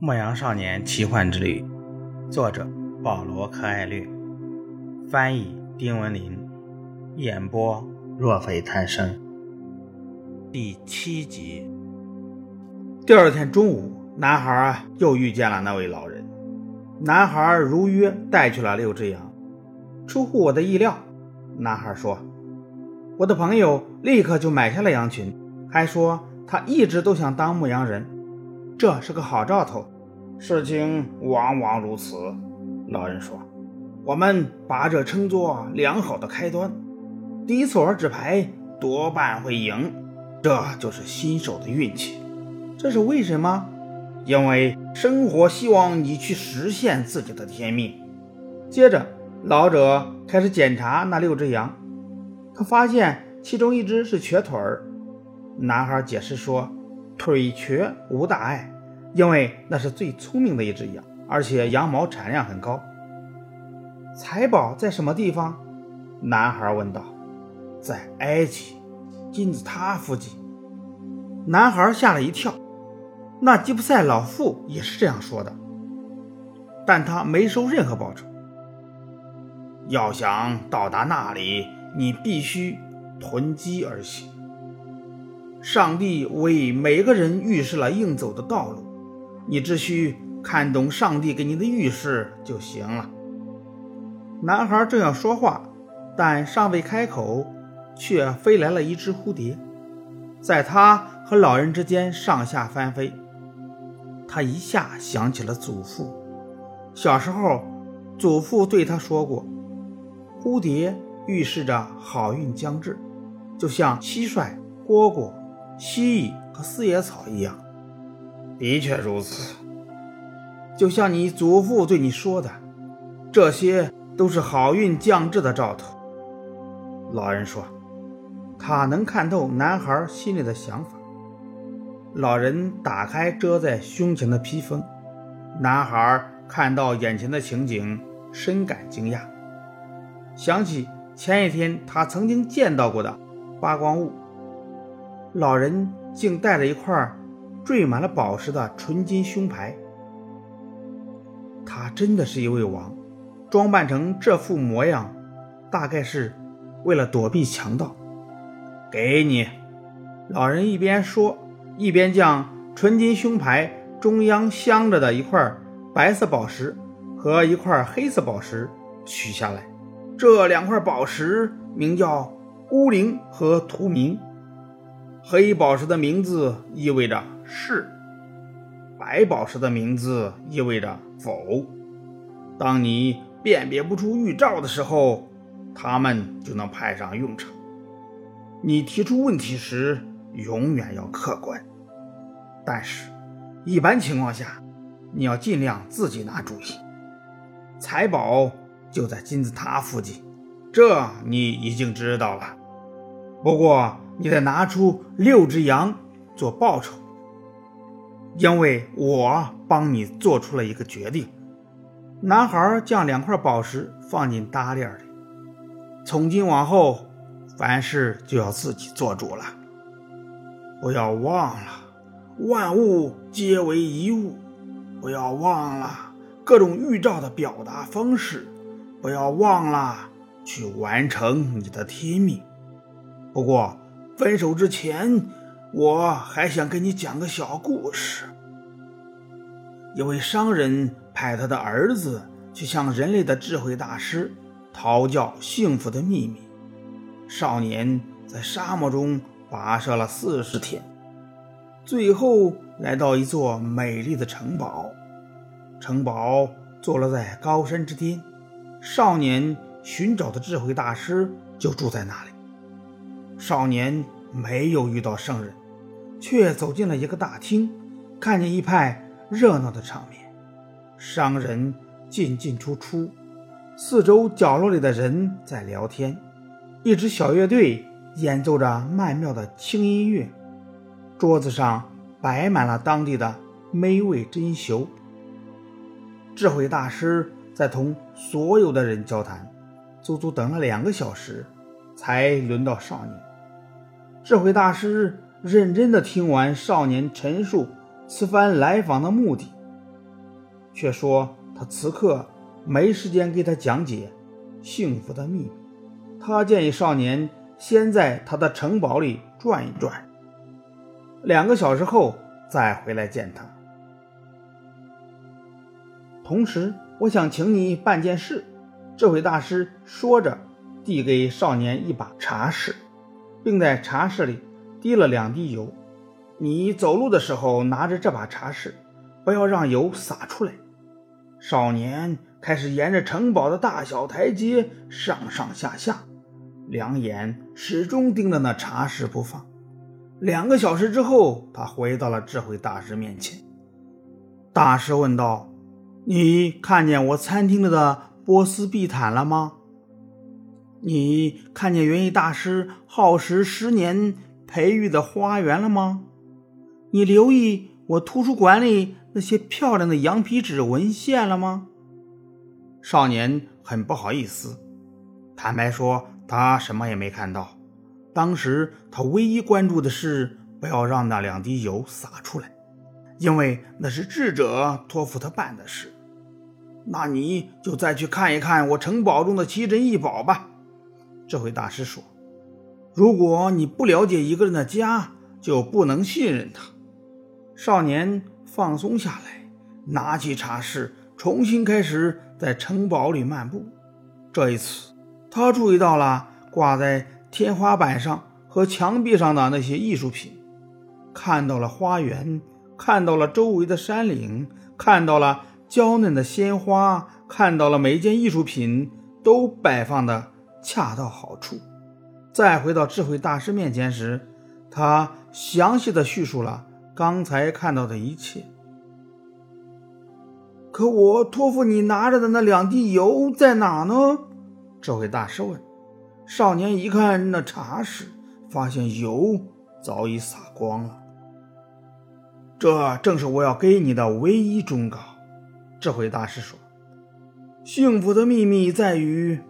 牧羊少年奇幻之旅，作者保罗·柯艾略，翻译丁文林，演播若非贪生。第七集。第二天中午，男孩又遇见了那位老人。男孩如约带去了六只羊。出乎我的意料，男孩说：“我的朋友立刻就买下了羊群，还说他一直都想当牧羊人。”这是个好兆头，事情往往如此。老人说：“我们把这称作良好的开端。第一次玩纸牌多半会赢，这就是新手的运气。这是为什么？因为生活希望你去实现自己的天命。”接着，老者开始检查那六只羊，他发现其中一只是瘸腿儿。男孩解释说。腿瘸无大碍，因为那是最聪明的一只羊，而且羊毛产量很高。财宝在什么地方？男孩问道。在埃及金字塔附近。男孩吓了一跳，那吉普赛老妇也是这样说的，但他没收任何报酬。要想到达那里，你必须囤积而行。上帝为每个人预示了应走的道路，你只需看懂上帝给你的预示就行了。男孩正要说话，但尚未开口，却飞来了一只蝴蝶，在他和老人之间上下翻飞。他一下想起了祖父，小时候祖父对他说过，蝴蝶预示着好运将至，就像蟋蟀、蝈蝈。蜥蜴和四叶草一样，的确如此。就像你祖父对你说的，这些都是好运降至的兆头。老人说，他能看透男孩心里的想法。老人打开遮在胸前的披风，男孩看到眼前的情景，深感惊讶，想起前一天他曾经见到过的发光物。老人竟带着一块缀满了宝石的纯金胸牌，他真的是一位王，装扮成这副模样，大概是为了躲避强盗。给你，老人一边说，一边将纯金胸牌中央镶着的一块白色宝石和一块黑色宝石取下来。这两块宝石名叫孤灵和图明。黑宝石的名字意味着是，白宝石的名字意味着否。当你辨别不出预兆的时候，它们就能派上用场。你提出问题时永远要客观，但是，一般情况下，你要尽量自己拿主意。财宝就在金字塔附近，这你已经知道了。不过。你得拿出六只羊做报酬，因为我帮你做出了一个决定。男孩将两块宝石放进搭链里。从今往后，凡事就要自己做主了。不要忘了，万物皆为一物。不要忘了各种预兆的表达方式。不要忘了去完成你的天命。不过。分手之前，我还想跟你讲个小故事。一位商人派他的儿子去向人类的智慧大师讨教幸福的秘密。少年在沙漠中跋涉了四十天，最后来到一座美丽的城堡。城堡坐落在高山之巅，少年寻找的智慧大师就住在那里。少年没有遇到圣人，却走进了一个大厅，看见一派热闹的场面。商人进进出出，四周角落里的人在聊天，一支小乐队演奏着曼妙的轻音乐，桌子上摆满了当地的美味珍馐。智慧大师在同所有的人交谈，足足等了两个小时，才轮到少年。智慧大师认真地听完少年陈述此番来访的目的，却说他此刻没时间给他讲解幸福的秘密。他建议少年先在他的城堡里转一转，两个小时后再回来见他。同时，我想请你办件事。智慧大师说着，递给少年一把茶匙，并在茶匙里滴了两滴油。你走路的时候拿着这把茶匙，不要让油洒出来。少年开始沿着城堡的大小台阶上上下下，两眼始终盯着那茶匙不放。两个小时之后，他回到了智慧大师面前。大师问道：“你看见我餐厅里的？”波斯地毯了吗？你看见园艺大师耗时十年培育的花园了吗？你留意我图书馆里那些漂亮的羊皮纸文献了吗？少年很不好意思，坦白说，他什么也没看到。当时他唯一关注的是不要让那两滴油洒出来，因为那是智者托付他办的事。那你就再去看一看我城堡中的奇珍异宝吧。”这位大师说，“如果你不了解一个人的家，就不能信任他。”少年放松下来，拿起茶室，重新开始在城堡里漫步。这一次，他注意到了挂在天花板上和墙壁上的那些艺术品，看到了花园，看到了周围的山岭，看到了。娇嫩的鲜花，看到了每一件艺术品都摆放的恰到好处。再回到智慧大师面前时，他详细的叙述了刚才看到的一切。可我托付你拿着的那两滴油在哪呢？智慧大师问。少年一看那茶匙，发现油早已洒光了。这正是我要给你的唯一忠告。智慧大师说：“幸福的秘密在于，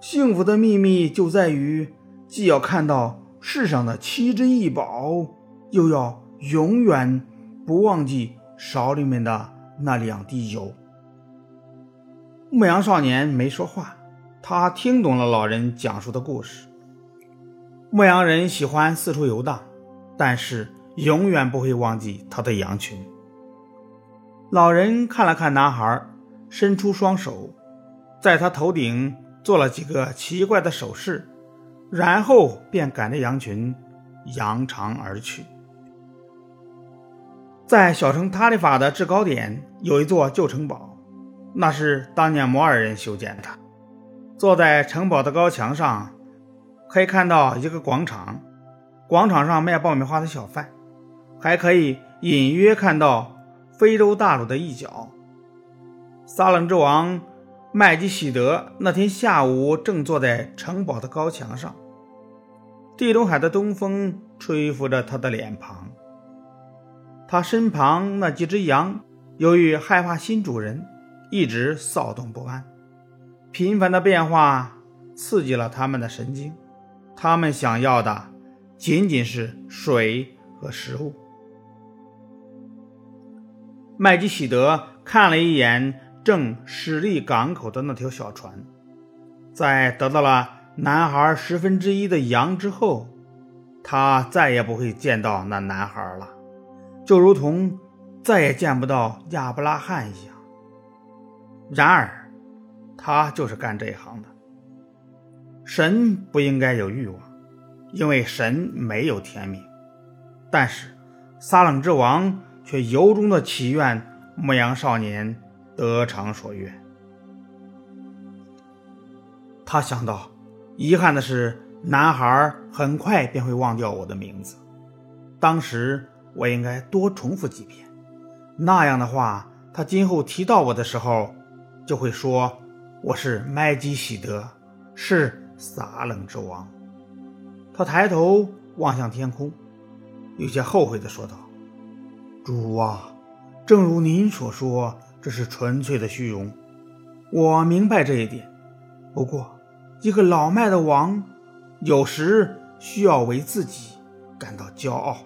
幸福的秘密就在于，既要看到世上的奇珍异宝，又要永远不忘记勺里面的那两滴油。”牧羊少年没说话，他听懂了老人讲述的故事。牧羊人喜欢四处游荡，但是永远不会忘记他的羊群。老人看了看男孩，伸出双手，在他头顶做了几个奇怪的手势，然后便赶着羊群扬长而去。在小城塔利法的制高点有一座旧城堡，那是当年摩尔人修建的。坐在城堡的高墙上，可以看到一个广场，广场上卖爆米花的小贩，还可以隐约看到。非洲大陆的一角，撒冷之王麦基喜德那天下午正坐在城堡的高墙上，地中海的东风吹拂着他的脸庞。他身旁那几只羊由于害怕新主人，一直骚动不安。频繁的变化刺激了他们的神经，他们想要的仅仅是水和食物。麦基喜德看了一眼正驶离港口的那条小船，在得到了男孩十分之一的羊之后，他再也不会见到那男孩了，就如同再也见不到亚伯拉罕一样。然而，他就是干这一行的。神不应该有欲望，因为神没有天命。但是，撒冷之王。却由衷的祈愿牧羊少年得偿所愿。他想到，遗憾的是，男孩很快便会忘掉我的名字。当时我应该多重复几遍，那样的话，他今后提到我的时候，就会说我是麦基喜德，是撒冷之王。他抬头望向天空，有些后悔地说道。主啊，正如您所说，这是纯粹的虚荣。我明白这一点。不过，一个老迈的王，有时需要为自己感到骄傲。